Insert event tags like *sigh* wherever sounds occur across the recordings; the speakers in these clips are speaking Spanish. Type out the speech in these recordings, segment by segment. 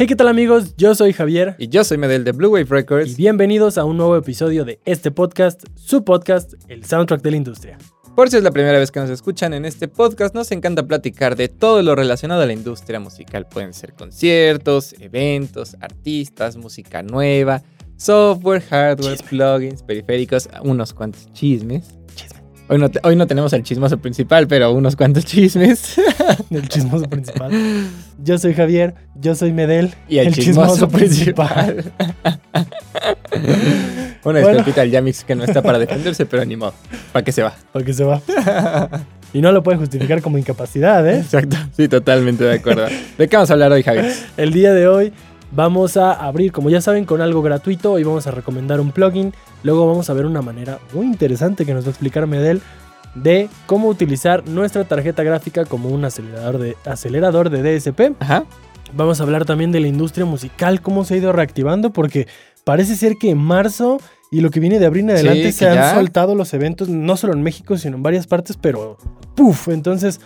Hey, ¿qué tal amigos? Yo soy Javier. Y yo soy Medel de Blue Wave Records. Y bienvenidos a un nuevo episodio de este podcast, su podcast, el soundtrack de la industria. Por si es la primera vez que nos escuchan en este podcast, nos encanta platicar de todo lo relacionado a la industria musical. Pueden ser conciertos, eventos, artistas, música nueva, software, hardware, plugins, periféricos, unos cuantos chismes. Hoy no, hoy no tenemos el chismoso principal, pero unos cuantos chismes. *laughs* el chismoso principal. Yo soy Javier, yo soy Medel. Y el, chismoso, principal. *laughs* Una disculpita al Yamix que no está para defenderse, pero ni modo. ¿Para qué se va? ¿Para qué se va? *laughs* Y no lo puede justificar como incapacidad, ¿eh? Exacto. Sí, totalmente de acuerdo. ¿De qué vamos a hablar hoy, Javier? El día de hoy vamos a abrir, como ya saben, con algo gratuito. Hoy vamos a recomendar un plugin Luego vamos a ver una manera muy interesante que nos va a explicar Medel de cómo utilizar nuestra tarjeta gráfica como un acelerador de, acelerador de DSP. Ajá. Vamos a hablar también de la industria musical, cómo se ha ido reactivando, porque parece ser que en marzo y lo que viene de abril en adelante se han soltado los eventos, no solo en México, sino en varias partes, pero ¡puf! Entonces,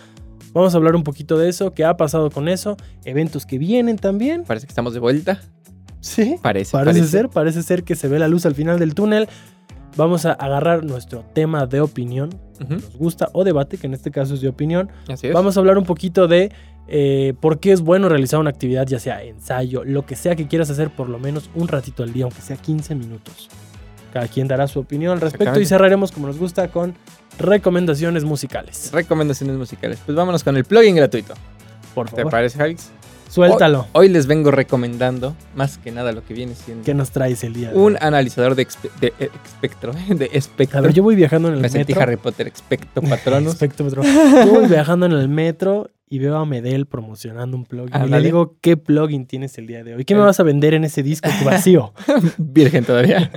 vamos a hablar un poquito de eso, qué ha pasado con eso, eventos que vienen también. Parece que estamos de vuelta. Sí, parece, parece, ser, parece ser que se ve la luz al final del túnel. Vamos a agarrar nuestro tema de opinión, nos gusta, o debate, que en este caso es de opinión. Así es. Vamos a hablar un poquito de eh, por qué es bueno realizar una actividad, ya sea ensayo, lo que sea que quieras hacer por lo menos un ratito al día, aunque sea 15 minutos. Cada quien dará su opinión al respecto y cerraremos como nos gusta con recomendaciones musicales. Recomendaciones musicales. Pues vámonos con el plugin gratuito. Por favor. ¿Te parece, Javix? Suéltalo. Hoy, les vengo recomendando, más que nada lo que viene siendo. ¿Qué nos traes el día? un analizador de, espectro. *laughs* De espectro. A ver, yo voy viajando en el Me metro. Sentí Harry Potter, expecto patronus. *laughs* patronus. Yo voy viajando en el metro y veo a Medel promocionando un plugin. Y le digo, ¿qué plugin tienes el día de hoy? ¿Qué me vas a vender en ese disco vacío? *laughs* virgen todavía.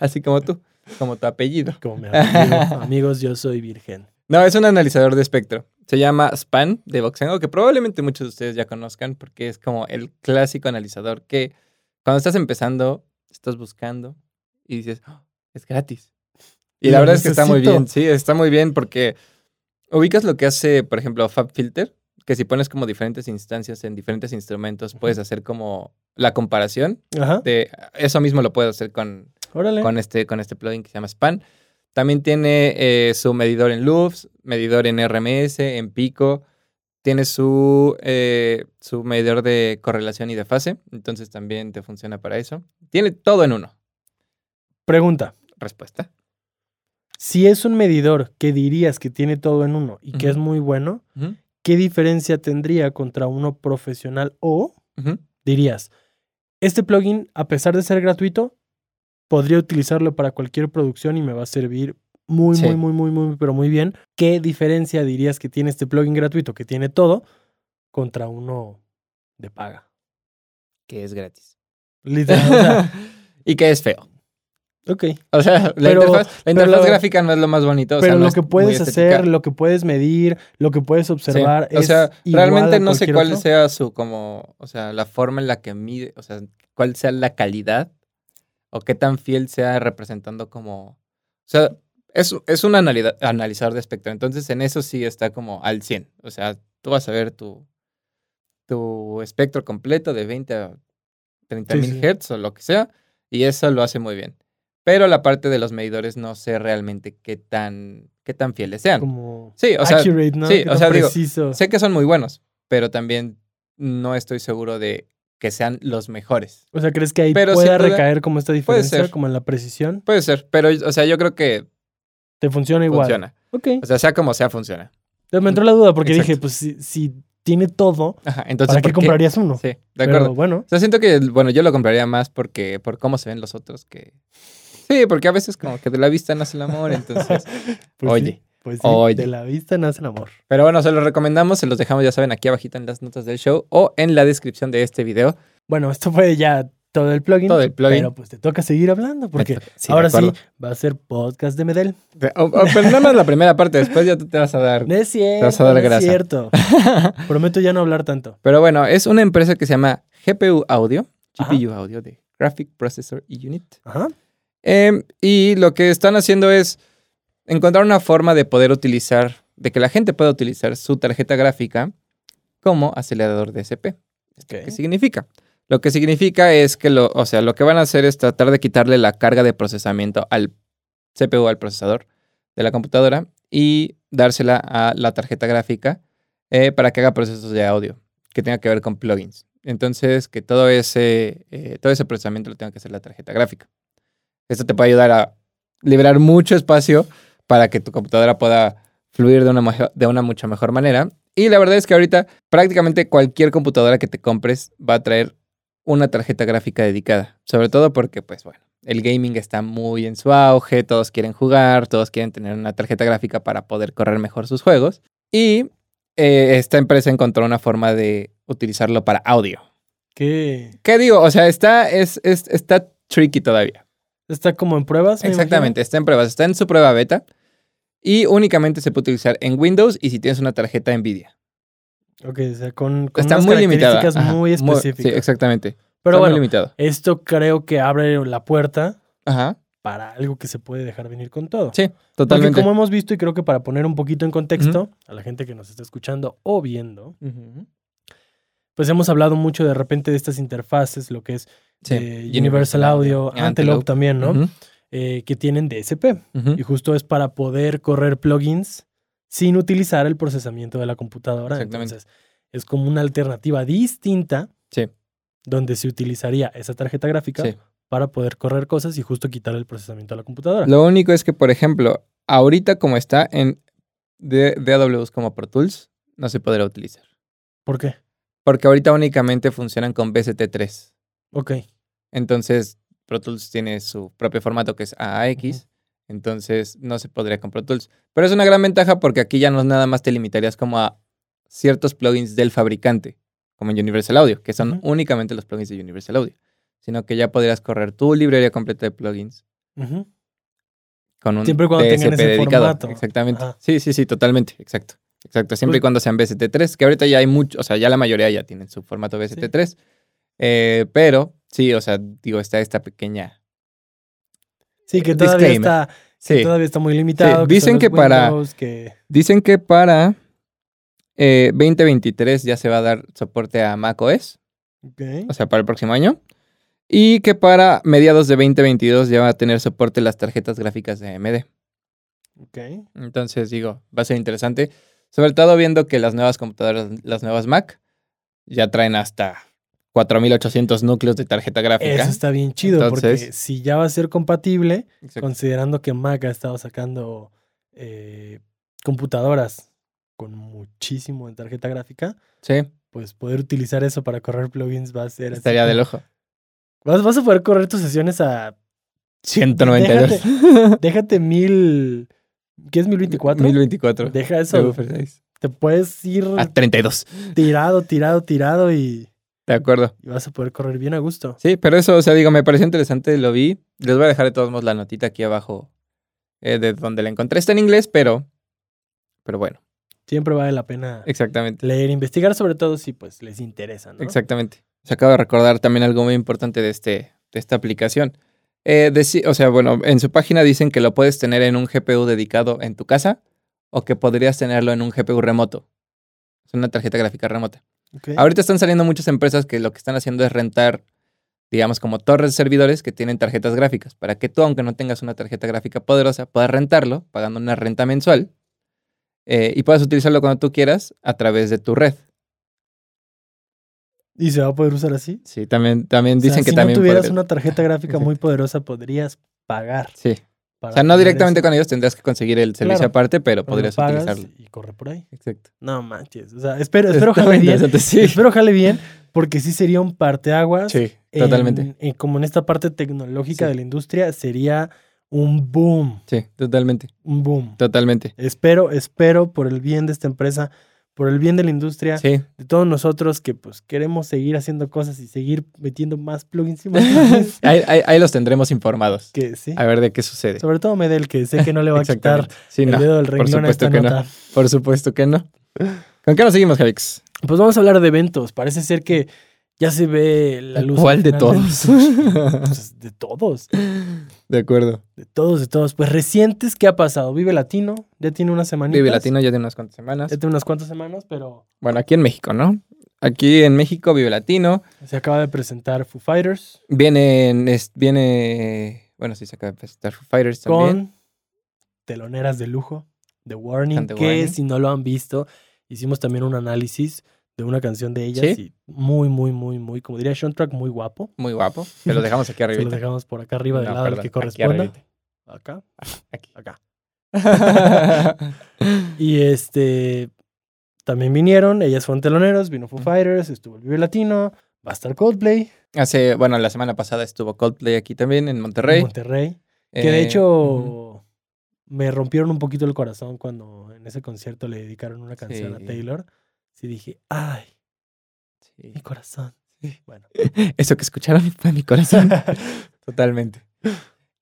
Así como tú, como tu apellido. Como mi apellido. Amigos, yo soy virgen. No, es un analizador de espectro. Se llama Span de Voxengo, que probablemente muchos de ustedes ya conozcan porque es como el clásico analizador que cuando estás empezando, estás buscando y dices, oh, es gratis. Y la verdad es que está muy bien, sí, está muy bien porque ubicas lo que hace, por ejemplo, FabFilter, que si pones como diferentes instancias en diferentes instrumentos, puedes hacer como la comparación. De, eso mismo lo puedes hacer con, con, este, con este plugin que se llama Span. También tiene eh, su medidor en loops, medidor en RMS, en pico. Tiene su, eh, su medidor de correlación y de fase. Entonces también te funciona para eso. Tiene todo en uno. Pregunta. Respuesta. Si es un medidor que dirías que tiene todo en uno y que es muy bueno, ¿qué diferencia tendría contra uno profesional? O dirías, este plugin, a pesar de ser gratuito, podría utilizarlo para cualquier producción y me va a servir muy, muy, muy, muy, muy, pero muy bien. ¿Qué diferencia dirías que tiene este plugin gratuito que tiene todo contra uno de paga? Que es gratis. Literal. *laughs* y que es feo. Ok. O sea, la interfaz, gráfica no es lo más bonito. pero lo que puedes hacer, lo que puedes medir, lo que puedes observar. O sea, realmente no sé cuál sea su como, o sea, la forma en la que mide, o sea, cuál sea la calidad o qué tan fiel sea representando como... O sea, es, es un analizador de espectro, entonces en eso sí está como al 100. O sea, tú vas a ver tu, tu espectro completo de 20 a 30 mil hertz o lo que sea, y eso lo hace muy bien. Pero la parte de los medidores no sé realmente qué tan, qué tan fieles sean. Como sí, o sea, ¿no? Sí, o sea, digo, sé que son muy buenos, pero también no estoy seguro de que sean los mejores. O sea, ¿crees que ahí puede recaer como esta diferencia, como en la precisión? Puede ser, pero, o sea, yo creo que... Te funciona igual. Funciona. Ok. O sea, sea como sea, funciona. me entró la duda porque dije, pues si, tiene todo, entonces, ¿para qué, comprarías uno? Sí, de acuerdo. bueno. O sea, siento que, bueno, yo lo compraría más porque, por cómo se ven los otros que... Sí, porque a veces como que de la vista nace el amor, entonces... *laughs* pues oye. Pues sí, de la vista nace el amor. Pero bueno, se los recomendamos, se los dejamos, ya saben, aquí abajito en las notas del show o en la descripción de este video. Bueno, esto fue ya todo el plugin. Todo el plugin. Pero pues te toca seguir hablando porque ahora sí va a ser podcast de Medel. pero no más la primera parte, después ya tú te vas a dar. No es cierto. Te vas a dar no es cierto. *laughs* Prometo ya no hablar tanto. Pero bueno, es una empresa que se llama GPU Audio, GPU Audio de Graphic Processor Unit. Ajá. Em, y lo que están haciendo es encontrar una forma de poder utilizar, de que la gente pueda utilizar su tarjeta gráfica como acelerador de SP. ¿Qué significa? Lo que significa es que lo, o sea, lo que van a hacer es tratar de quitarle la carga de procesamiento al CPU, al procesador de la computadora, y dársela a la tarjeta gráfica eh, para que haga procesos de audio que tenga que ver con plugins. Entonces, que todo ese, eh, todo ese procesamiento lo tenga que hacer la tarjeta gráfica. Esto te puede ayudar a liberar mucho espacio para que tu computadora pueda fluir de una, de una mucho mejor manera. Y la verdad es que ahorita prácticamente cualquier computadora que te compres va a traer una tarjeta gráfica dedicada. Sobre todo porque, pues bueno, el gaming está muy en su auge, todos quieren jugar, todos quieren tener una tarjeta gráfica para poder correr mejor sus juegos. Y eh, esta empresa encontró una forma de utilizarlo para audio. ¿Qué? ¿Qué digo? O sea, está, es, está tricky todavía. ¿Está como en pruebas? Exactamente, está en pruebas, está en su prueba beta. Y únicamente se puede utilizar en Windows y si tienes una tarjeta NVIDIA. Ok, o sea, con, Está muy características muy específicas. sí, exactamente. Pero bueno, esto creo que abre la puerta para algo que se puede dejar venir con todo. Sí, totalmente. Porque como hemos visto y creo que para poner un poquito en contexto a la gente que nos está escuchando o viendo, pues hemos hablado mucho de repente de estas interfaces, lo que es eh, Universal, Audio, Antelope, también, ¿no? Eh, que tienen DSP. Y justo es para poder correr plugins sin utilizar el procesamiento de la computadora. Entonces, es como una alternativa distinta. Sí donde se utilizaría esa tarjeta gráfica para poder correr cosas y justo quitar el procesamiento a la computadora. Lo único es que, por ejemplo, ahorita como está en DAWs como Pro Tools, no se podrá utilizar. ¿Por qué? Porque ahorita únicamente funcionan con BST3. Ok. Entonces, Pro Tools tiene su propio formato que es AAX. Entonces, no se podría con Pro Tools. Pero es una gran ventaja porque aquí ya no nada más te limitarías como a ciertos plugins del fabricante como en Universal Audio, que son únicamente los plugins de Universal Audio, sino que ya podrías correr tu librería completa de plugins. Con un Siempre cuando tengan ese dedicado. Formato. Exactamente. Sí, sí, sí, totalmente. Exacto. Exacto. Siempre y cuando sean BST3, que ahorita ya hay mucho, o sea, ya la mayoría ya tienen su formato BST3. Eh, pero sí, o sea, digo, está esta pequeña. Sí, que todavía está. todavía está muy limitado. Dicen que, para. Dicen que para 2023 eh, ya se va a dar soporte a macOS. O sea, para el próximo año. Y que para mediados de 2022 ya va a tener soporte las tarjetas gráficas de AMD. Ok. Entonces, digo, va a ser interesante. Sobre todo viendo que las nuevas computadoras, las nuevas Mac, ya traen hasta 4800 núcleos de tarjeta gráfica. Eso está bien chido, porque si ya va a ser compatible, considerando que Mac ha estado sacando eh, computadoras con muchísimo en tarjeta gráfica. Sí. Pues poder utilizar eso para correr plugins va a ser. Estaría del ojo. Vas, vas a poder correr tus sesiones a. 192. Déjate, *laughs* déjate mil. ¿Qué es 1024? 1024. Deja eso. Te puedes ir. A 32. Tirado, tirado, tirado y. De acuerdo. Y vas a poder correr bien a gusto. Sí, pero eso, o sea, digo, me pareció interesante, lo vi. Les voy a dejar de todos modos la notita aquí abajo eh, de donde la encontré. Está en inglés, pero. Pero bueno siempre vale la pena Exactamente. leer, investigar, sobre todo si pues les interesa, ¿no? Exactamente. Se acaba de recordar también algo muy importante de, este, de esta aplicación. Eh, o sea, bueno, en su página dicen que lo puedes tener en un GPU dedicado en tu casa o que podrías tenerlo en un GPU remoto. Es una tarjeta gráfica remota. Ahorita están saliendo muchas empresas que lo que están haciendo es rentar, digamos, como torres de servidores que tienen tarjetas gráficas, para que tú, aunque no tengas una tarjeta gráfica poderosa, puedas rentarlo pagando una renta mensual eh, y puedas utilizarlo cuando tú quieras a través de tu red. ¿Y se va a poder usar así? Sí, también, también dicen que también. Si tuvieras una tarjeta *laughs* gráfica muy poderosa, podrías pagar. Sí. O sea, no directamente con ellos tendrías que conseguir el servicio aparte, pero, podrías utilizarlo. Y corre por ahí. Exacto. No manches. O sea, espero, espero jale bien. Sí. Espero jale bien, porque sí sería un parteaguas. Sí, totalmente. como en esta parte tecnológica de la industria, sería un boom. Sí, totalmente. Un boom. Totalmente. Espero, espero por el bien de esta empresa, por el bien de la industria, de todos nosotros que pues queremos seguir haciendo cosas y seguir metiendo más plugins y más *laughs* ahí, los tendremos informados. Que, sí. A ver de qué sucede. Sobre todo Medel, que sé que no le va a quitar el dedo del renglón Por supuesto que no. Por supuesto que no. ¿Con qué nos seguimos, Javix? Pues vamos a hablar de eventos. Parece ser que ya se ve la luz. ¿Cuál de todos? *laughs* Pues, de todos. De acuerdo. De todos, de todos. Pues recientes, ¿qué ha pasado? Vive Latino, ya tiene unas semanitas. Vive Latino ya tiene unas cuantas semanas. Ya tiene unas cuantas semanas, pero. Bueno, aquí en México, ¿no? Aquí en México, Vive Latino. Se acaba de presentar Foo Fighters. Viene, viene, bueno, sí, se acaba de presentar Foo Fighters también. Con teloneras de lujo, The Warning, que si no lo han visto, hicimos también un análisis de una canción de ellas y muy, muy, muy, muy, como diría Sean Track, muy guapo. Muy guapo. Se lo dejamos aquí arriba. *laughs* Se lo dejamos por acá arriba del lado que corresponda. acá. Aquí. Acá. *laughs* y este también vinieron, ellas fueron teloneros, vino Foo Fighters, estuvo el Vive Latino, va a estar Coldplay. Hace, bueno, la semana pasada estuvo Coldplay aquí también en Monterrey. En Monterrey. que de eh, hecho me rompieron un poquito el corazón cuando en ese concierto le dedicaron una canción a Taylor. Sí dije, ay, mi corazón. Bueno. *laughs* Eso que escucharon *laughs* fue mi corazón. *laughs* Totalmente.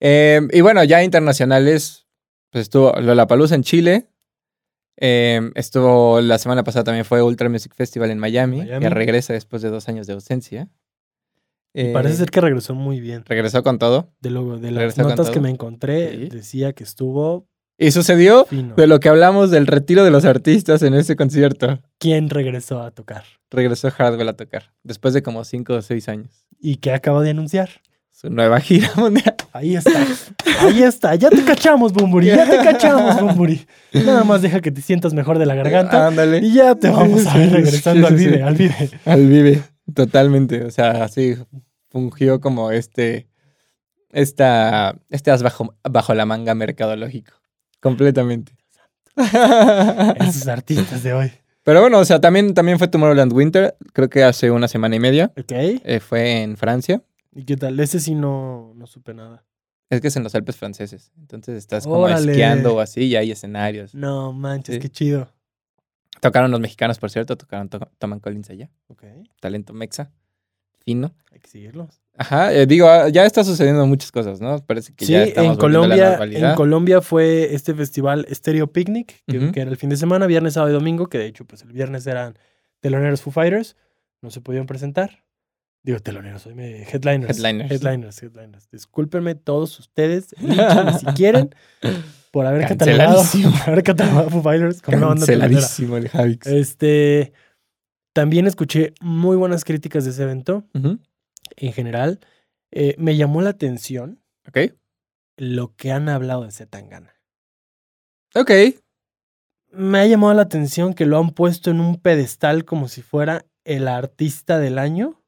Em, y bueno, ya internacionales, pues estuvo Lollapalooza en Chile. Em, estuvo la semana pasada también fue Ultra Music Festival en Miami, que regresa después de dos años de ausencia. parece ser que regresó muy bien. Regresó con todo. De, lo, de las notas que me encontré, decía que estuvo. Y sucedió de lo que hablamos del retiro de los artistas en ese concierto. ¿Quién regresó a tocar? Regresó Hardwell a tocar, después de como cinco o seis años. ¿Y qué acaba de anunciar? Su nueva gira *laughs* mundial. Ahí está. Ahí está. Ya te cachamos, Bumburi. Ya te cachamos, Bumburi. Nada más deja que te sientas mejor de la garganta. Ándale. Y ya te vamos a ver regresando al vive, al vive. Al vive. Totalmente. O sea, así fungió como este. Esta. Este as bajo, bajo la manga mercadológico. Completamente. Esos *laughs* artistas de hoy. Pero bueno, o sea, también, también fue Tomorrowland Winter, creo que hace una semana y media. Ok. Eh, fue en Francia. ¿Y qué tal? Ese sí no, no supe nada. Es que es en los Alpes franceses. Entonces estás como esquiando o así y hay escenarios. No manches, qué chido. Tocaron los mexicanos, por cierto. Tocaron Toman Collins allá. Ok. Talento mexa. Fino. Hay que seguirlos. Ajá, eh, digo, ah, ya está sucediendo muchas cosas, ¿no? Parece que ya estamos en Colombia, en Colombia fue este festival Stereo Picnic, que, que, era el fin de semana, viernes, sábado y domingo, que de hecho, pues el viernes eran teloneros Foo Fighters, no se podían presentar. Digo, teloneros, soy headliners. Headliners. Headliners, headliners. Discúlpenme todos ustedes, si quieren, *laughs* por haber catalogado, por haber catalogado Foo Fighters como una banda el Javix. Este, también escuché muy buenas críticas de ese evento, en general. Eh, me llamó la atención Ok. lo que han hablado de Zetangana. Ok. Me ha llamado la atención que lo han puesto en un pedestal como si fuera el artista del año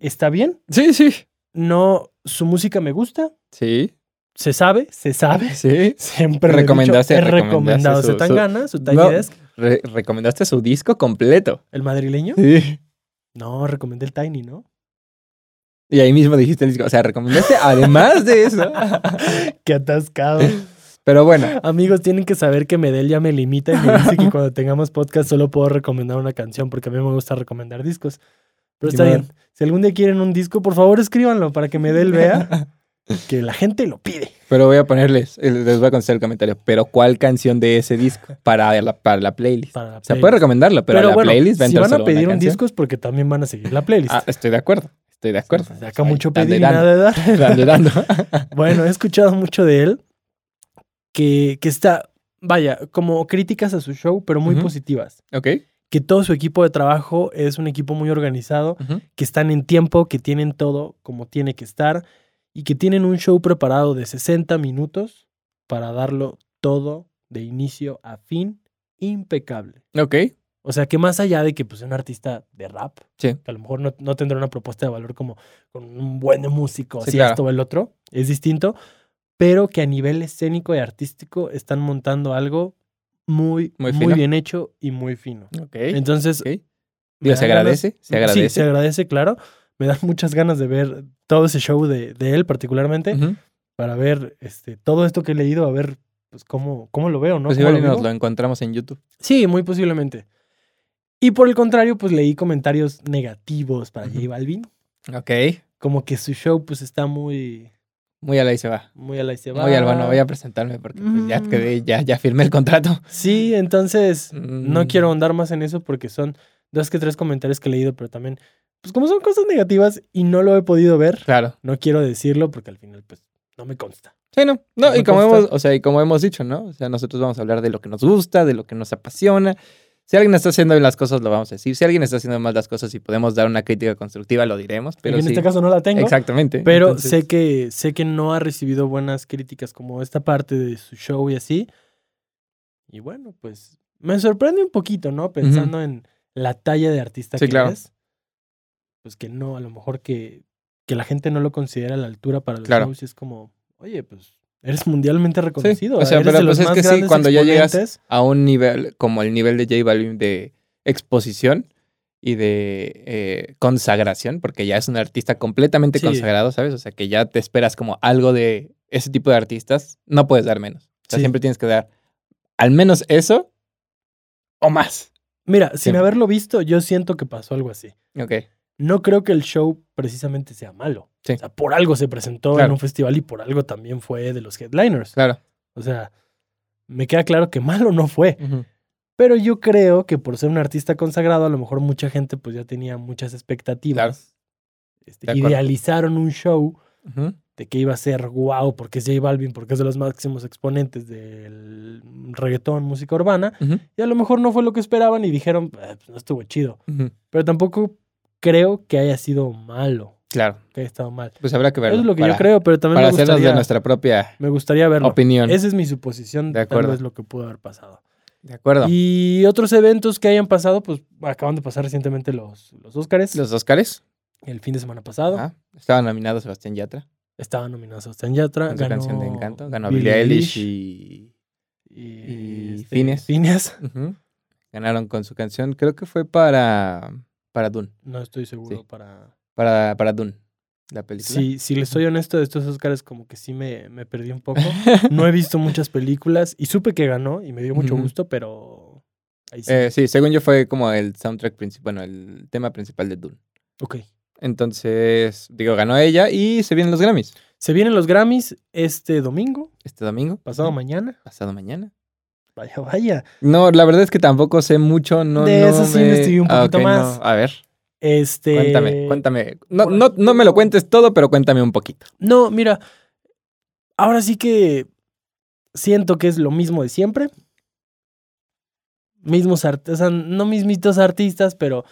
está bien. Sí, sí. No, su música me gusta. Sí. Se sabe, se sabe. Sí. Siempre recomendaste, he, recomendado su, Zetangana, su, Tiny Desk. recomendaste su disco completo. ¿El madrileño? Sí. No, recomendé el Tiny, ¿no? Y ahí mismo dijiste el disco. O sea, recomendaste además de eso. *laughs* Qué atascado. Pero bueno. Amigos, tienen que saber que Medel ya me limita y me dice que *laughs* cuando tengamos podcast solo puedo recomendar una canción porque a mí me gusta recomendar discos. Pero está bien. Si algún día quieren un disco, por favor escríbanlo para que Medel vea *laughs* que la gente lo pide. Pero voy a ponerles, les voy a contestar el comentario, pero ¿cuál canción de ese disco para la, para la playlist? O sea, puede recomendarla, pero, la playlist Si van a pedir un disco es porque también van a seguir la playlist. Ah, estoy de acuerdo. Estoy de acuerdo. Se saca mucho pedir nada de dar. *laughs* *laughs* bueno, he escuchado mucho de él que, que está, vaya, como críticas a su show, pero muy positivas. Ok que todo su equipo de trabajo es un equipo muy organizado, que están en tiempo, que tienen todo como tiene que estar y que tienen un show preparado de 60 minutos para darlo todo de inicio a fin impecable. Ok. O sea, que más allá de que pues, un artista de rap, que a lo mejor no, tendrá una propuesta de valor como con un buen músico, así esto o el otro, es distinto, pero que a nivel escénico y artístico están montando algo muy, muy, bien hecho y muy fino. Entonces. se agradece, se agradece. Sí, se agradece, claro. Me dan muchas ganas de ver todo ese show de, de él, particularmente, para ver este, todo esto que he leído, a ver pues cómo, cómo lo veo, ¿no? Pues igual nos lo encontramos en YouTube. Sí, muy posiblemente. Y por el contrario, pues leí comentarios negativos para J Balvin. Ok. Como que su show, pues está muy muy a la y se va. Muy a la y se va. Muy al bueno, voy a presentarme porque pues, ya mm. quedé, ya, ya firmé el contrato. Sí, entonces no mm. quiero andar más en eso porque son dos que tres comentarios que he leído, pero también, pues como son cosas negativas y no lo he podido ver, claro. no quiero decirlo porque al final, pues, no me consta. Sí, no. No, y como hemos, o sea, y como hemos dicho, ¿no? O sea, nosotros vamos a hablar de lo que nos gusta, de lo que nos apasiona. Si alguien está haciendo bien las cosas, lo vamos a decir. Si alguien está haciendo mal las cosas y podemos dar una crítica constructiva, lo diremos. Pero en sí. este caso no la tengo. Exactamente. Pero Entonces, sé que sé que no ha recibido buenas críticas como esta parte de su show y así. Y bueno, pues me sorprende un poquito, ¿no? Pensando en la talla de artista Sí, que claro. es. Pues que no, a lo mejor que, que la gente no lo considera a la altura para los Claro. shows y es como, oye, pues eres mundialmente reconocido. o sea, eres pero pues es que sí, cuando ya llegas- a un nivel como el nivel de J Balvin de exposición y de eh, consagración, porque ya es un artista completamente Sí. consagrado, ¿sabes? O sea, que ya te esperas como algo de ese tipo de artistas, no puedes dar menos. O sea, Sí. siempre tienes que dar al menos eso o más. Mira, sin haberlo visto, yo siento que pasó algo así. Ok. No creo que el show precisamente sea malo. Sí. O sea, por algo se presentó en Claro. un festival y por algo también fue de los headliners. Claro. O sea, me queda claro que malo no fue. Pero yo creo que por ser un artista consagrado, a lo mejor mucha gente pues ya tenía muchas expectativas. Este, De acuerdo. idealizaron un show de que iba a ser wow porque es J Balvin, porque es de los máximos exponentes del reggaetón, música urbana. Y a lo mejor no fue lo que esperaban y dijeron, "Ah, pues no estuvo chido. Pero tampoco creo que haya sido malo, Claro. que haya estado mal. Pues habrá que verlo. Eso es lo que para, yo creo, pero también Para me hacernos de nuestra propia me gustaría verlo. opinión. Esa es mi suposición De acuerdo. tal vez lo que pudo haber pasado. De acuerdo. Y otros eventos que hayan pasado, pues acaban de pasar recientemente los, los Óscares. Los Oscars El fin de semana pasado. ah, estaban nominados Sebastián Yatra Estaban nominados Sebastián Yatra. con su ganó canción de Encanto. Ganó Billie Eilish y y, y este, Phineas. Phineas. Ujú. Ganaron con su canción, creo que fue para, para Dune. No estoy seguro Sí. para... Para, para Dune, la película. Sí, si les soy honesto, de estos Óscares como que sí me, me perdí un poco. *laughs* No he visto muchas películas y supe que ganó y me dio mucho gusto, pero... Ahí sí. Eh, sí, según yo fue como el soundtrack principal, bueno, el tema principal de Dune. ok. Entonces, digo, ganó ella y se vienen los Grammys Se vienen los Grammys este domingo, este domingo. pasado mañana. Pasado mañana. Vaya, vaya. No, la verdad es que tampoco sé mucho, no, De no eso sí me- investigué un Ah, poquito más. no. A ver, Este... cuéntame, cuéntame. No, no, no me lo cuentes todo, pero cuéntame un poquito. No, mira, ahora sí que siento que es lo mismo de siempre. Mismos artistas, o sea, no mismitos artistas, pero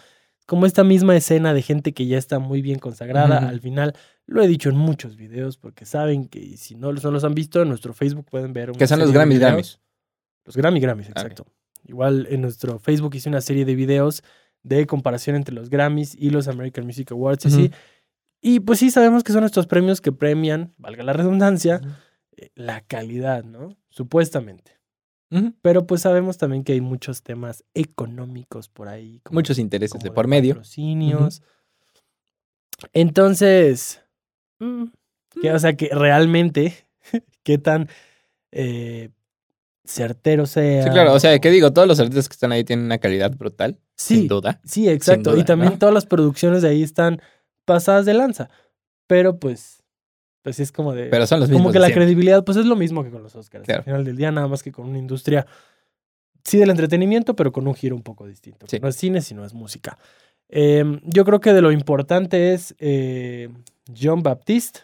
como esta misma escena de gente que ya está muy bien consagrada. Al final, lo he dicho en muchos videos, porque saben que si no, no los han visto, en nuestro Facebook pueden ver. Que son los de Grammys. Los Grammy Grammys, ok. exacto. Igual en nuestro Facebook hice una serie de videos de comparación entre los Grammys y los American Music Awards y. Y pues sí, sabemos que son estos premios que premian, valga la redundancia, eh, la calidad, ¿no? Supuestamente. Pero pues sabemos también que hay muchos temas económicos por ahí. como- Muchos intereses como de por medio. Patrocinios. Entonces, mm, que, o sea, que realmente, *laughs* qué tan eh, certero sea. Sí, claro. O sea, ¿qué digo? Todos los artistas que están ahí tienen una calidad brutal, Sí, sin duda. sí, exacto. duda, y también ¿no? todas las producciones de ahí están pasadas de lanza. Pero pues, pues es como de. Pero son los mismos. como que la siempre. credibilidad, pues es lo mismo que con los Oscars. Claro. Al final del día, nada más que con una industria, sí del entretenimiento, pero con un giro un poco distinto. Sí. No es cine, sino es música. Eh, yo creo que de lo importante es eh, John Baptiste.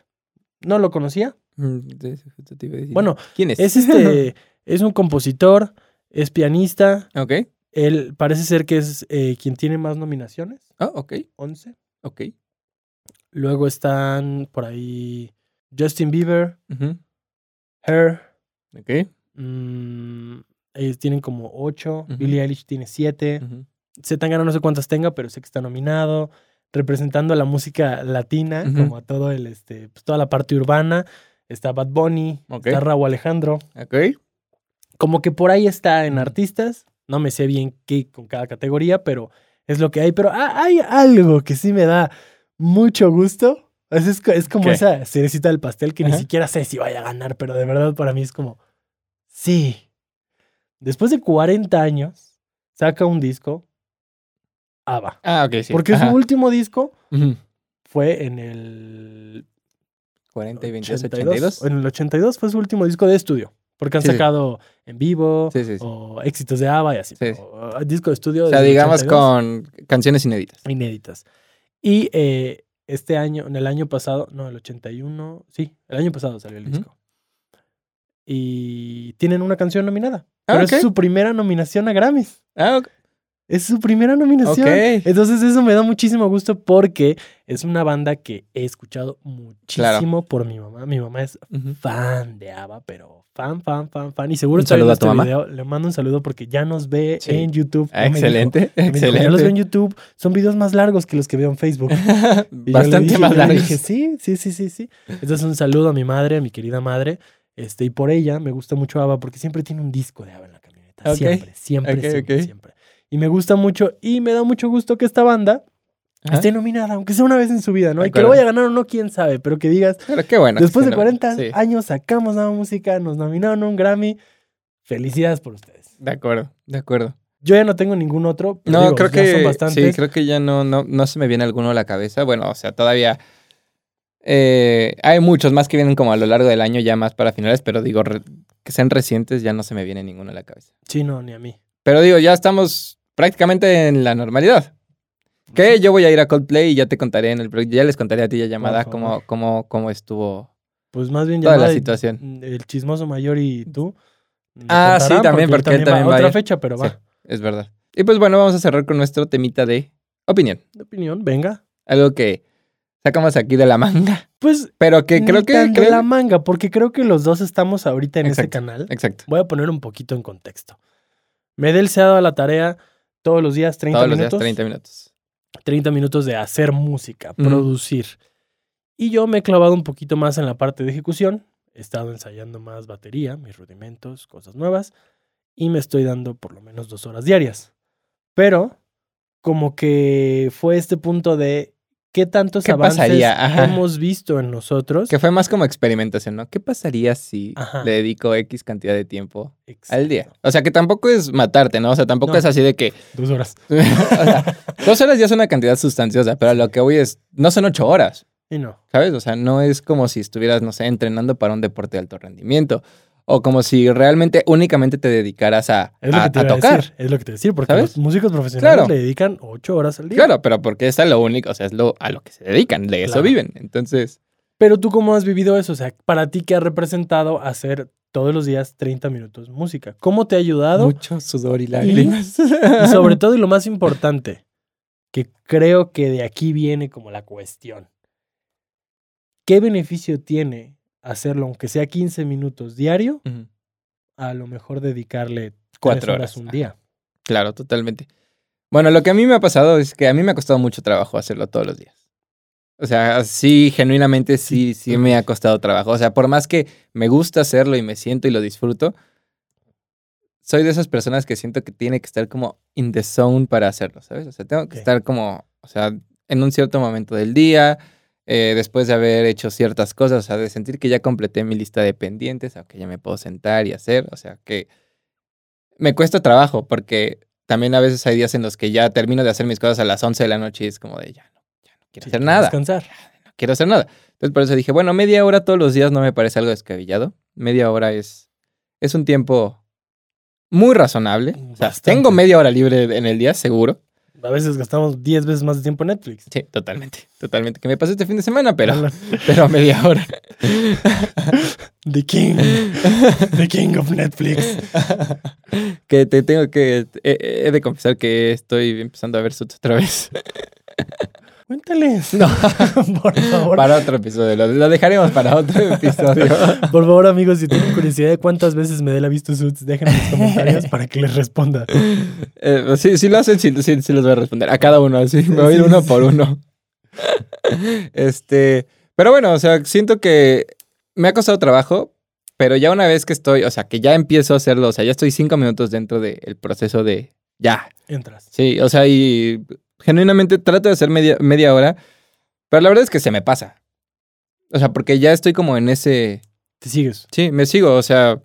No lo conocía. Mm, de- justo te iba a decir. Bueno, ¿quién es? es este, *laughs* es un compositor, es pianista. ok. Él parece ser que es eh, quien tiene más nominaciones, Ah, ok. 11. Ok. Luego están por ahí Justin Bieber. Her, Ok. mm, ellos tienen como 8, Ujú. Billie Eilish tiene 7, Ujú. Zetangana no sé cuántas tenga, pero sé que está nominado, representando a la música latina, como a todo el, este, pues, toda la parte urbana, está Bad Bunny, está Raúl Alejandro, Ok. Como que por ahí está en artistas, no me sé bien qué con cada categoría, pero es lo que hay, pero ha- hay algo que sí me da mucho gusto. Es, es, es como ¿Qué? esa cerecita del pastel que Ajá. ni siquiera sé si vaya a ganar, pero de verdad para mí es como, sí. Después de 40 años, saca un disco, ABBA. Ah, ok, sí. Porque Ajá. su último disco fue en el 40 y 22, 82. 82. En el 82 fue su último disco de estudio. Porque han Sí, sí. sacado en vivo Sí, o éxitos de ABBA y así. Sí, sí. o, disco de estudio. O sea, digamos 82, con canciones inéditas. Inéditas. Y eh, este año, en el año pasado, no, el 81, sí, el año pasado salió el disco. Y tienen una canción nominada. Ah, pero es su primera nominación a Grammys. Ah, ok. Es su primera nominación. Entonces eso me da muchísimo gusto porque es una banda que he escuchado muchísimo por mi mamá. Mi mamá es fan de ABBA, pero fan, fan, fan, fan. Y seguro un saludo a tu este mamá. Le mando un saludo porque ya nos ve en YouTube. excelente, excelente. ya los veo en YouTube. Son videos más largos que los que veo en Facebook. *laughs* Bastante más largos. Dije, sí, sí, sí, sí, sí. Entonces un saludo a mi madre, a mi querida madre. Este, y por ella me gusta mucho ABBA porque siempre tiene un disco de ABBA en la camioneta. Siempre, siempre, siempre, siempre. Y me gusta mucho y me da mucho gusto que esta banda esté nominada, aunque sea una vez en su vida, ¿no? Y que lo vaya a ganar o no, quién sabe, pero que digas, pero qué bueno. Después de 40 años sacamos nueva música, nos nominaron a un Grammy. Felicidades por ustedes. De acuerdo, de acuerdo. Yo ya no tengo ningún otro. no, creo que son bastantes. Sí, creo que ya no, no, no se me viene alguno a la cabeza. Bueno, o sea, todavía eh, hay muchos más que vienen como a lo largo del año ya más para finales, pero digo, que sean recientes ya no se me viene ninguno a la cabeza. Sí, no, ni a mí. Pero digo, ya estamos prácticamente en la normalidad. Que yo voy a ir a Coldplay y ya te contaré en el ya les contaré a ti ya llamada cómo, cómo, cómo estuvo. Pues más bien toda la situación. El chismoso mayor y tú. Ah, sí, también, porque, él también, va, Otra fecha, pero va. es verdad. Y pues bueno, vamos a cerrar con nuestro temita de opinión. De opinión, venga. Algo que sacamos aquí de la manga. Pues. Pero que creo que. De la manga, porque creo que los dos estamos ahorita en ese canal. Exacto. Voy a poner un poquito en contexto. Medel se ha dado a la tarea todos los días 30 todos minutos. Los días 30 minutos. 30 minutos de hacer música, producir. Y yo me he clavado un poquito más en la parte de ejecución. He estado ensayando más batería, mis rudimentos, cosas nuevas. Y me estoy dando por lo menos dos horas diarias. Pero como que fue este punto de qué tantos avances hemos visto en nosotros. Que fue más como experimentación, ¿no? ¿Qué pasaría si le dedico X cantidad de tiempo al día? O sea, que tampoco es matarte, ¿no? O sea, tampoco es así de que... *laughs* Dos horas. *laughs* dos horas ya es una cantidad sustanciosa, pero lo que voy es, no son ocho horas. Y no. ¿Sabes? O sea, no es como si estuvieras, no sé, entrenando para un deporte de alto rendimiento o como si realmente únicamente te dedicaras a, es lo que te tocar. Decir, es lo que te decir, porque los músicos profesionales le dedican ocho horas al día. Claro, pero porque es lo único, o sea, es lo, a lo que se dedican, de eso viven. Entonces. Pero tú, ¿cómo has vivido eso? O sea, para ti, ¿qué ha representado hacer todos los días 30 minutos música? ¿Cómo te ha ayudado? Mucho sudor y lágrimas. *laughs* y sobre *laughs* todo, y lo más importante, que creo que de aquí viene como la cuestión. ¿Qué beneficio tiene hacerlo, aunque sea 15 minutos diario, a lo mejor dedicarle cuatro horas, un día. Claro, totalmente. Bueno, lo que a mí me ha pasado es que a mí me ha costado mucho trabajo hacerlo todos los días. O sea, sí, genuinamente sí, sí me ha costado trabajo. O sea, por más que me gusta hacerlo y me siento y lo disfruto, soy de esas personas que siento que tiene que estar como in the zone para hacerlo, ¿sabes? O sea, tengo que estar como, o sea, en un cierto momento del día, eh, después de haber hecho ciertas cosas, o sea, de sentir que ya completé mi lista de pendientes, aunque ya me puedo sentar y hacer, o sea, que me cuesta trabajo porque también a veces hay días en los que ya termino de hacer mis cosas a las 11 de la noche y es como de ya no, ya no quiero hacer nada. Descansar. No quiero hacer nada. Entonces por eso dije, bueno, media hora todos los días no me parece algo descabellado. Media hora es, es un tiempo muy razonable. O sea, tengo media hora libre en el día, seguro. A veces gastamos 10 veces más de tiempo en Netflix. Sí, totalmente. Totalmente. Que me pasé este fin de semana, pero, *laughs* pero a media hora. *laughs* The King. The King of Netflix. *laughs* que te tengo que. He, de confesar que estoy empezando a ver Suits otra vez. Cuéntales. No, *laughs* por favor. Para otro episodio. Lo, dejaremos para otro *laughs* episodio. *laughs* por favor, amigos, si tienen curiosidad de cuántas veces me dé la visto Suits, déjenme en los comentarios para que les responda. Eh, sí, sí lo hacen, sí, sí, sí, les voy a responder. A cada uno, así. Me voy a ir uno por uno. este. Pero bueno, o sea, siento que me ha costado trabajo, pero ya una vez que estoy, o sea, que ya empiezo a hacerlo, o sea, ya estoy cinco minutos dentro del proceso de ya. Entras. Sí, o sea, y genuinamente trato de hacer media, media hora, pero la verdad es que se me pasa. O sea, porque ya estoy como en ese... ¿Te sigues? Sí, me sigo, o sea...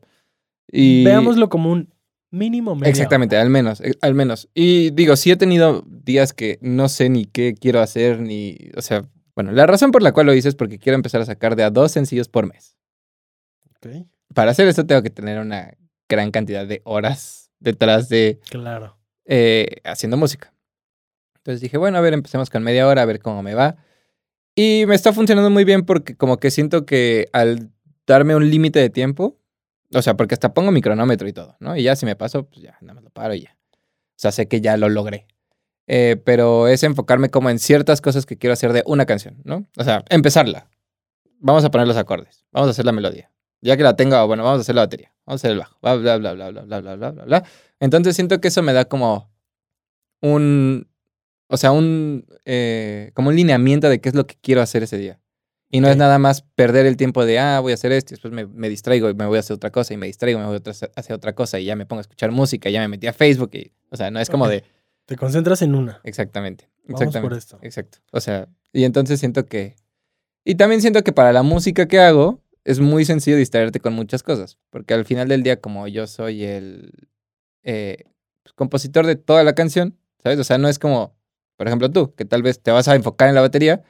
Y... Veámoslo como un mínimo media Exactamente, al menos, eh, al menos. Y digo, sí he tenido días que no sé ni qué quiero hacer, ni... O sea, bueno, la razón por la cual lo hice es porque quiero empezar a sacar de a dos sencillos por mes. Ok. Para hacer esto tengo que tener una gran cantidad de horas detrás de... Claro. Eh, haciendo música. Entonces dije, bueno, a ver, empecemos con media hora, a ver cómo me va. Y me está funcionando muy bien porque como que siento que al darme un límite de tiempo, o sea, porque hasta pongo mi cronómetro y todo, ¿no? Y ya si me paso, pues ya, nada más lo paro y ya. sea, sé que ya lo logré. Eh, pero es enfocarme como en ciertas cosas que quiero hacer de una canción, ¿no? O sea, empezarla. Vamos a poner los acordes, vamos a hacer la melodía. Ya que la tengo, bueno, vamos a hacer la batería, vamos a hacer el bajo, bla, bla, bla, bla, bla, bla, bla, bla, bla. Entonces siento que eso me da como un, o sea, un, eh, como un lineamiento de qué es lo que quiero hacer ese día. Y no es nada más perder el tiempo de, ah, voy a hacer esto, y después me, me, distraigo y me voy a hacer otra cosa, y me distraigo y me voy a hacer otra cosa, y ya me pongo a escuchar música, y ya me metí a Facebook, y, o sea, no es como de... Te concentras en una. Exactamente. Vamos por esto. Exacto. O sea, y entonces siento que... Y también siento que para la música que hago, es muy sencillo distraerte con muchas cosas, porque al final del día, como yo soy el eh, compositor de toda la canción, ¿sabes? O sea, no es como, por ejemplo, tú, que tal vez te vas a enfocar en la batería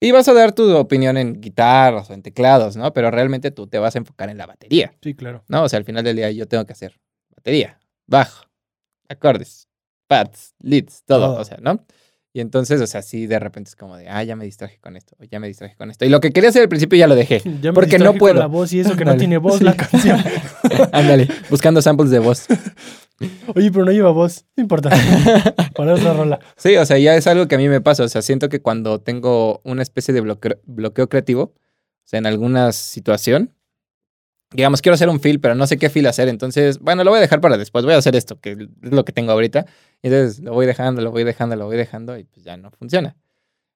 y vas a dar tu opinión en guitarras o en teclados, ¿no? Pero realmente tú te vas a enfocar en la batería. Sí, claro. ¿No? O sea, al final del día yo tengo que hacer batería, bajo, acordes, pads, leads, todo, o sea, ¿no? Y entonces, o sea, sí, de repente es como de, ah, ya me distraje con esto, ya me distraje con esto. Y lo que quería hacer al principio ya lo dejé. *laughs* Ya me porque no puedo. Con la voz y eso que no tiene voz la canción. *laughs* Ándale, buscando samples de voz. *laughs* *laughs* Oye, pero no lleva voz. No importa. *laughs* Para otra rola. Sí, o sea, ya es algo que a mí me pasa. O sea, siento que cuando tengo una especie de bloqueo, creativo, o sea, en alguna situación, digamos, quiero hacer un feel, pero no sé qué feel hacer. Entonces, bueno, lo voy a dejar para después. Voy a hacer esto, que es lo que tengo ahorita. Y entonces lo voy dejando, lo voy dejando, lo voy dejando y pues ya no funciona.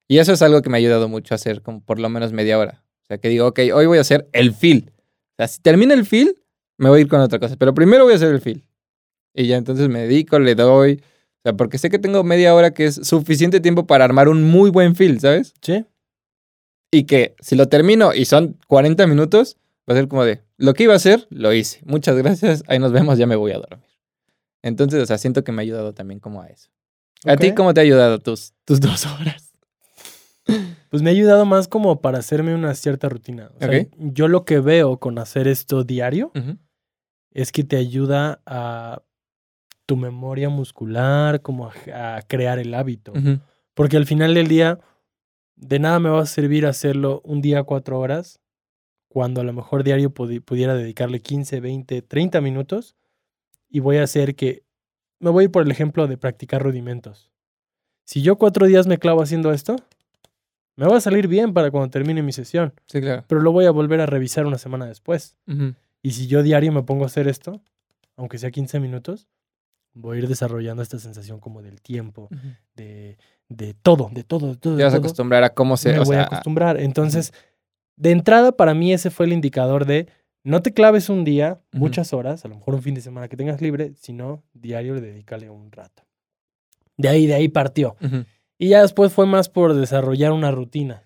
Y eso es algo que me ha ayudado mucho a hacer como por lo menos media hora. O sea, que digo, ok, hoy voy a hacer el feel. O sea, si termina el feel, me voy a ir con otra cosa. Pero primero voy a hacer el feel. Y ya entonces me dedico, le doy. O sea, porque sé que tengo media hora que es suficiente tiempo para armar un muy buen feel, ¿sabes? Sí. Y que si lo termino y son 40 minutos, va a ser como de, lo que iba a hacer, lo hice. Muchas gracias, ahí nos vemos, ya me voy a dormir. Entonces, o sea, siento que me ha ayudado también como a eso. ¿A ti cómo te ha ayudado tus, tus dos horas? *laughs* Pues me ha ayudado más como para hacerme una cierta rutina. O sea, Yo lo que veo con hacer esto diario es que te ayuda a tu memoria muscular, como a, crear el hábito. Porque al final del día, de nada me va a servir hacerlo un día cuatro horas, cuando a lo mejor diario pudiera dedicarle 15, 20, 30 minutos, y voy a hacer que, me voy por el ejemplo de practicar rudimentos. Si yo cuatro días me clavo haciendo esto, me va a salir bien para cuando termine mi sesión. Sí, claro. Pero lo voy a volver a revisar una semana después. Y si yo diario me pongo a hacer esto, aunque sea 15 minutos, voy a ir desarrollando esta sensación como del tiempo, de, de, todo, de todo, de todo. Te vas a acostumbrar a cómo se... Me voy a acostumbrar. Entonces, de entrada, para mí ese fue el indicador de no te claves un día, muchas horas, a lo mejor un fin de semana que tengas libre, sino diario le dedícale un rato. De ahí, de ahí partió. Y ya después fue más por desarrollar una rutina,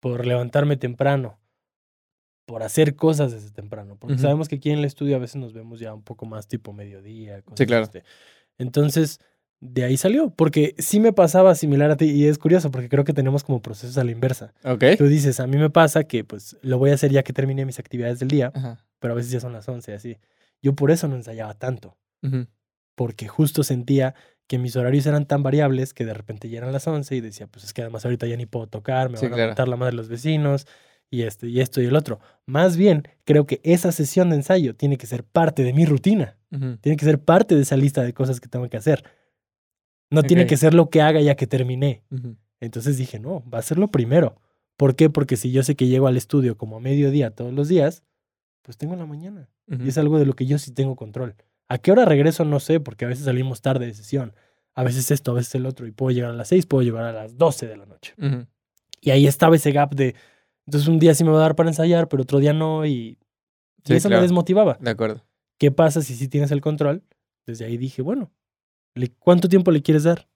por levantarme temprano, por hacer cosas desde temprano, porque sabemos que aquí en el estudio a veces nos vemos ya un poco más tipo mediodía. sí, claro. Este. Entonces, de ahí salió, porque sí me pasaba similar a ti y es curioso porque creo que tenemos como procesos a la inversa. Ok. Tú dices, a mí me pasa que pues lo voy a hacer ya que termine mis actividades del día, pero a veces ya son las 11, así. Yo por eso no ensayaba tanto, porque justo sentía que mis horarios eran tan variables que de repente ya eran las 11 y decía, pues es que además ahorita ya ni puedo tocar, me van a matar la madre de los vecinos, y esto y esto y el otro. Más bien, creo que esa sesión de ensayo tiene que ser parte de mi rutina. Tiene que ser parte de esa lista de cosas que tengo que hacer. No tiene que ser lo que haga ya que terminé. Entonces dije, no, va a ser lo primero. ¿Por qué? Porque si yo sé que llego al estudio como a mediodía todos los días, pues tengo la mañana. Y es algo de lo que yo sí tengo control. ¿A qué hora regreso? No sé, porque a veces salimos tarde de sesión. A veces esto, a veces el otro. Y puedo llegar a las seis, puedo llegar a las doce de la noche. Y ahí estaba ese gap de, entonces un día sí me va a dar para ensayar, pero otro día no y, eso me desmotivaba. De acuerdo. ¿Qué pasa si sí tienes el control? Desde ahí dije, bueno, ¿cuánto tiempo le quieres dar?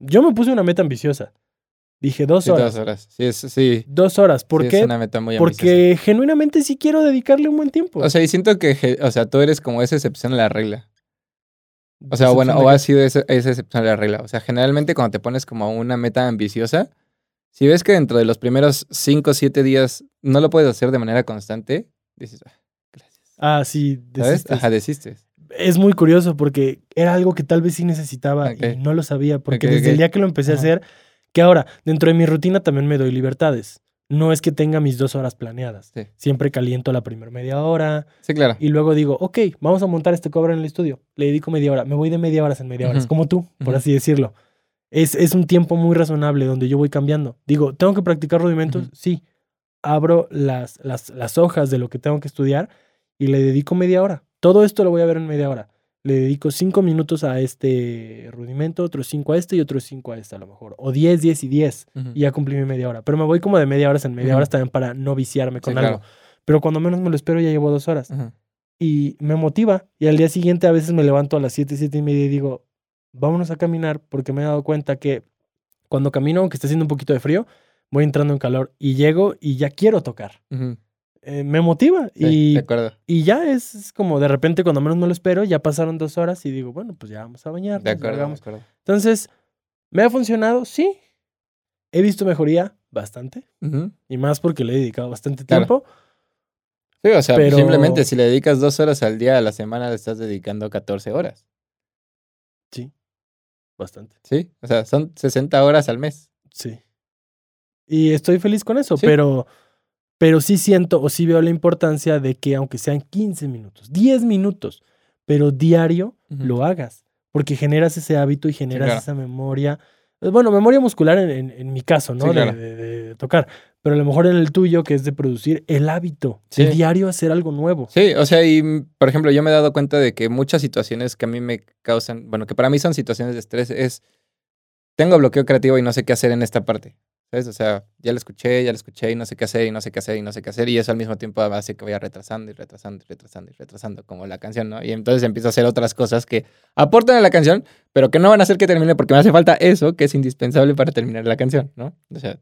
Yo me puse una meta ambiciosa. Dije dos horas. Dos horas. Sí, sí. Dos horas. ¿Por sí, qué? Es una meta muy Porque genuinamente sí quiero dedicarle un buen tiempo. O sea, y siento que, o sea, tú eres como esa excepción a la regla. O sea, bueno, o has sido esa, esa excepción a la regla. O sea, generalmente cuando te pones como una meta ambiciosa, si ves que dentro de los primeros 5 o 7 días no lo puedes hacer de manera constante, dices, ah, gracias. Ah, sí, desistes. Ajá, desistes. Es muy curioso porque era algo que tal vez sí necesitaba y no lo sabía, porque desde el día que lo empecé a hacer, que ahora, dentro de mi rutina también me doy libertades. no es que tenga mis dos horas planeadas. Siempre caliento la primera media hora. Sí, claro. Y luego digo, ok, vamos a montar este cover en el estudio. Le dedico media hora. Me voy de media hora en media hora. Es como tú, por así decirlo. Es, es, un tiempo muy razonable donde yo voy cambiando. Digo, ¿tengo que practicar rudimentos? Sí. Abro las, las, las hojas de lo que tengo que estudiar y le dedico media hora. Todo esto lo voy a ver en media hora le dedico cinco minutos a este rudimento, otros cinco a este y otros cinco a este a lo mejor. O diez, diez y diez. Y ya cumplí mi media hora. Pero me voy como de media hora en media hora también para no viciarme con algo. Pero cuando menos me lo espero ya llevo dos horas. Y me motiva. Y al día siguiente a veces me levanto a las siete, siete y media y digo, vámonos a caminar porque me he dado cuenta que cuando camino, aunque esté haciendo un poquito de frío, voy entrando en calor y llego y ya quiero tocar. Eh, me motiva. y, y ya es, como de repente cuando menos me lo espero, ya pasaron dos horas y digo, bueno, pues ya vamos a bañar. De acuerdo, Entonces, ¿me ha funcionado? Sí. He visto mejoría bastante. Y más porque le he dedicado bastante tiempo. Sí, o sea, simplemente si le dedicas dos horas al día a la semana, le estás dedicando 14 horas. Bastante. Sí, o sea, son 60 horas al mes. Sí. Y estoy feliz con eso, pero pero sí siento o sí veo la importancia de que aunque sean 15 minutos, 10 minutos, pero diario lo hagas, porque generas ese hábito y generas esa memoria. Eh, bueno, memoria muscular en, mi caso, ¿no? de, tocar. Pero a lo mejor en el tuyo, que es de producir el hábito, de diario hacer algo nuevo. Sí, o sea, y por ejemplo, yo me he dado cuenta de que muchas situaciones que a mí me causan, bueno, que para mí son situaciones de estrés, es, tengo bloqueo creativo y no sé qué hacer en esta parte. O sea, ya la escuché, ya la escuché y no sé qué hacer y no sé qué hacer y no sé qué hacer. Y eso al mismo tiempo hace que vaya retrasando y retrasando y retrasando y retrasando, como la canción, ¿no? Y entonces empiezo a hacer otras cosas que aportan a la canción, pero que no van a hacer que termine porque me hace falta eso que es indispensable para terminar la canción, ¿no? O sea,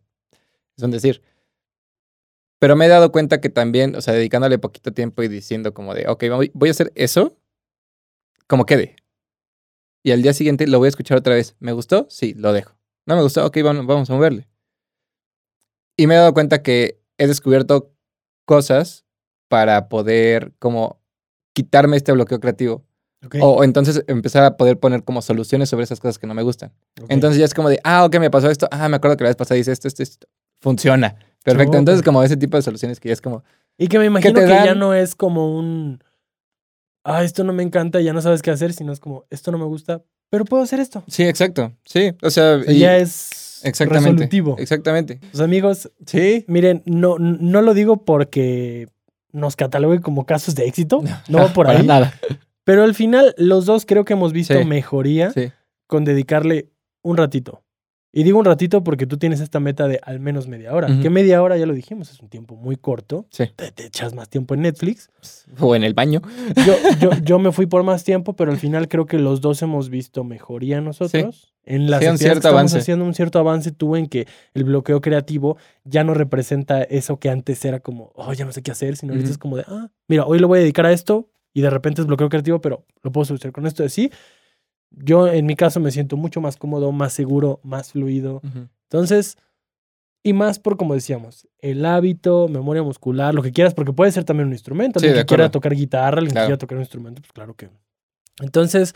es un decir. Pero me he dado cuenta que también, o sea, dedicándole poquito tiempo y diciendo como de, ok, voy a hacer eso como quede. Y al día siguiente lo voy a escuchar otra vez. ¿Me gustó? Sí, lo dejo. No me gustó, ok, vamos a moverle. Y me he dado cuenta que he descubierto cosas para poder como quitarme este bloqueo creativo. O, entonces empezar a poder poner como soluciones sobre esas cosas que no me gustan. Entonces ya es como de, ah, ok, me pasó esto. Ah, me acuerdo que la vez pasada hice esto, esto, esto. Funciona. Perfecto. Entonces como ese tipo de soluciones que ya es como... Y que me imagino que, ya no es como un... Ah, esto no me encanta, ya no sabes qué hacer, sino es como, esto no me gusta, pero puedo hacer esto. Sí, exacto. Sí, o sea... Ya es Exactamente. Exactamente. Los amigos, sí. Miren, no, no lo digo porque nos catalogue como casos de éxito, *laughs* no, por ahí. nada. Pero al final, los dos creo que hemos visto mejoría con dedicarle un ratito. Y digo un ratito porque tú tienes esta meta de al menos media hora. Que media hora, ya lo dijimos, es un tiempo muy corto. Sí. Te, echas más tiempo en Netflix. O en el baño. Yo, yo, yo, me fui por más tiempo, pero al final creo que los dos hemos visto mejoría nosotros. En las sí, un cierto avance. haciendo un cierto avance tú en que el bloqueo creativo ya no representa eso que antes era como, oh, ya no sé qué hacer, sino ahorita es como de, ah, mira, hoy lo voy a dedicar a esto y de repente es bloqueo creativo, pero lo puedo solucionar con esto de sí yo en mi caso me siento mucho más cómodo, más seguro, más fluido. Entonces, y más por, como decíamos, el hábito, memoria muscular, lo que quieras, porque puede ser también un instrumento. alguien que quiera tocar guitarra, alguien que quiera tocar un instrumento, pues claro que. Entonces,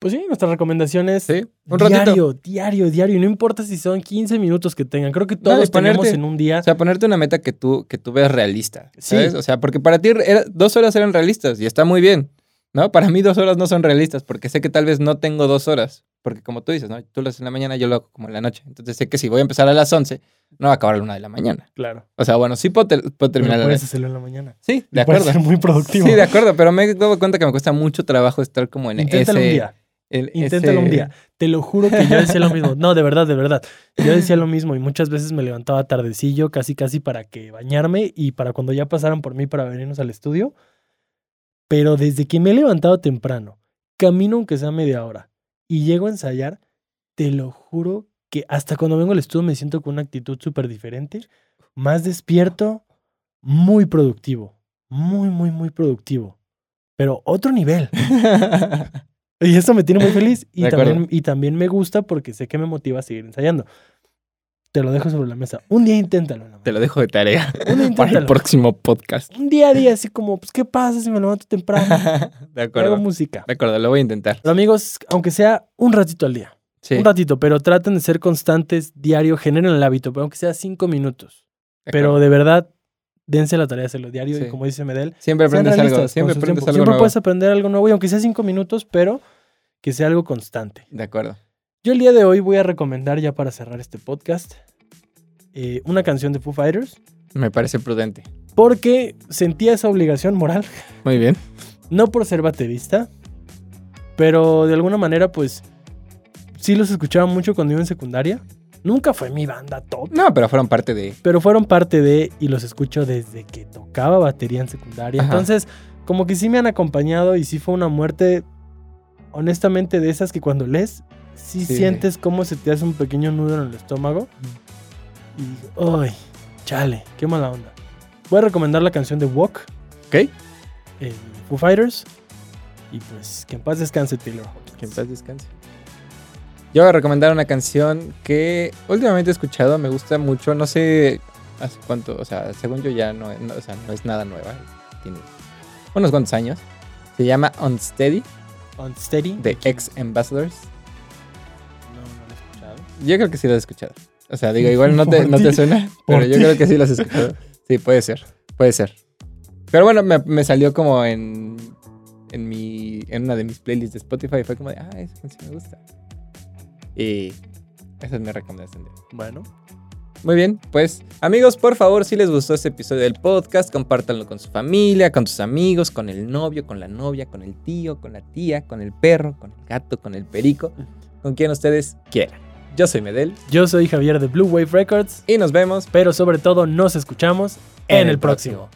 pues sí, nuestras recomendaciones. Sí, un diario, diario, diario. No importa si son 15 minutos que tengan. Creo que todos ponemos en un día. O sea, ponerte una meta que tú, que tú veas realista. ¿sabes? O sea, porque para ti dos horas eran realistas y está muy bien. ¿No? Para mí dos horas no son realistas porque sé que tal vez no tengo dos horas. Porque como tú dices, ¿no? Tú lo haces en la mañana, yo lo hago como en la noche. Entonces sé que si voy a empezar a las 11, no va a acabar a la una de la mañana. Claro. O sea, bueno, sí puedo, terminar. Pero puedes hacerlo en la mañana. Sí, de acuerdo. ser muy productivo. Sí, de acuerdo, pero me he dado cuenta que me cuesta mucho trabajo estar como en Inténtalo ese... un día. Inténtalo un día. Te lo juro que yo decía lo mismo. *laughs* No, de verdad, de verdad. Yo decía lo mismo y muchas veces me levantaba tardecillo, casi, casi para que bañarme y para cuando ya pasaran por mí para venirnos al estudio pero desde que me he levantado temprano, camino aunque sea media hora y llego a ensayar, te lo juro que hasta cuando vengo al estudio me siento con una actitud súper diferente, más despierto, muy productivo, muy, muy, muy productivo, pero otro nivel. *laughs* y eso me tiene muy feliz y también, y también me gusta porque sé que me motiva a seguir ensayando. Te lo dejo sobre la mesa. Un día inténtalo. Te lo dejo de tarea *laughs* para el próximo podcast. Un día a día, así como, pues, ¿qué pasa si me levanto temprano? *laughs* de acuerdo. Hago música. De acuerdo, lo voy a intentar. amigos, aunque sea un ratito al día. Sí. Un ratito, pero traten de ser constantes, diario, generen el hábito, pero aunque sea cinco minutos. Pero de verdad, dense la tarea de hacerlo diario y como dice Medel, siempre aprendes algo, siempre aprendes algo Siempre puedes aprender algo nuevo y aunque sea cinco minutos, pero que sea algo constante. De acuerdo. Yo el día de hoy voy a recomendar ya para cerrar este podcast eh, una canción de Foo Fighters. Me parece prudente. Porque sentía esa obligación moral. Muy bien. No por ser baterista, pero de alguna manera pues sí los escuchaba mucho cuando iba en secundaria. Nunca fue mi banda top. No, pero fueron parte de. Pero fueron parte de y los escucho desde que tocaba batería en secundaria. Entonces, como que sí me han acompañado y sí fue una muerte, honestamente, de esas que cuando lees, sí, sientes cómo se te hace un pequeño nudo en el estómago. Y ¡ay! Chale, qué mala onda. Voy a recomendar la canción de Walk. Ok. Eh, Foo Fighters. Y pues, que en paz descanse, Taylor. Que en paz descanse. Yo voy a recomendar una canción que últimamente he escuchado, me gusta mucho, no sé hace cuánto, o sea, según yo ya no, o sea, no es nada nueva, tiene unos cuantos años. Se llama Unsteady. Unsteady. De Ex Ambassadors. Yo creo que sí lo he escuchado. O sea, digo, igual no *laughs* te, no te suena, pero yo creo que sí lo has escuchado. Sí, puede ser, puede ser. Pero bueno, me, me salió como en, en, mi, en una de mis playlists de Spotify. Fue como de, ah, esa canción me gusta. Y esa es mi recomendación. Bueno. Muy bien, pues amigos, por favor, si les gustó este episodio del podcast, compártanlo con su familia, con sus amigos, con el novio, con la novia, con el tío, con la tía, con el perro, con el gato, con el perico, con quien ustedes quieran. Yo soy Medel. Yo soy Javier de Blue Wave Records. Y nos vemos. Pero sobre todo nos escuchamos en, el próximo.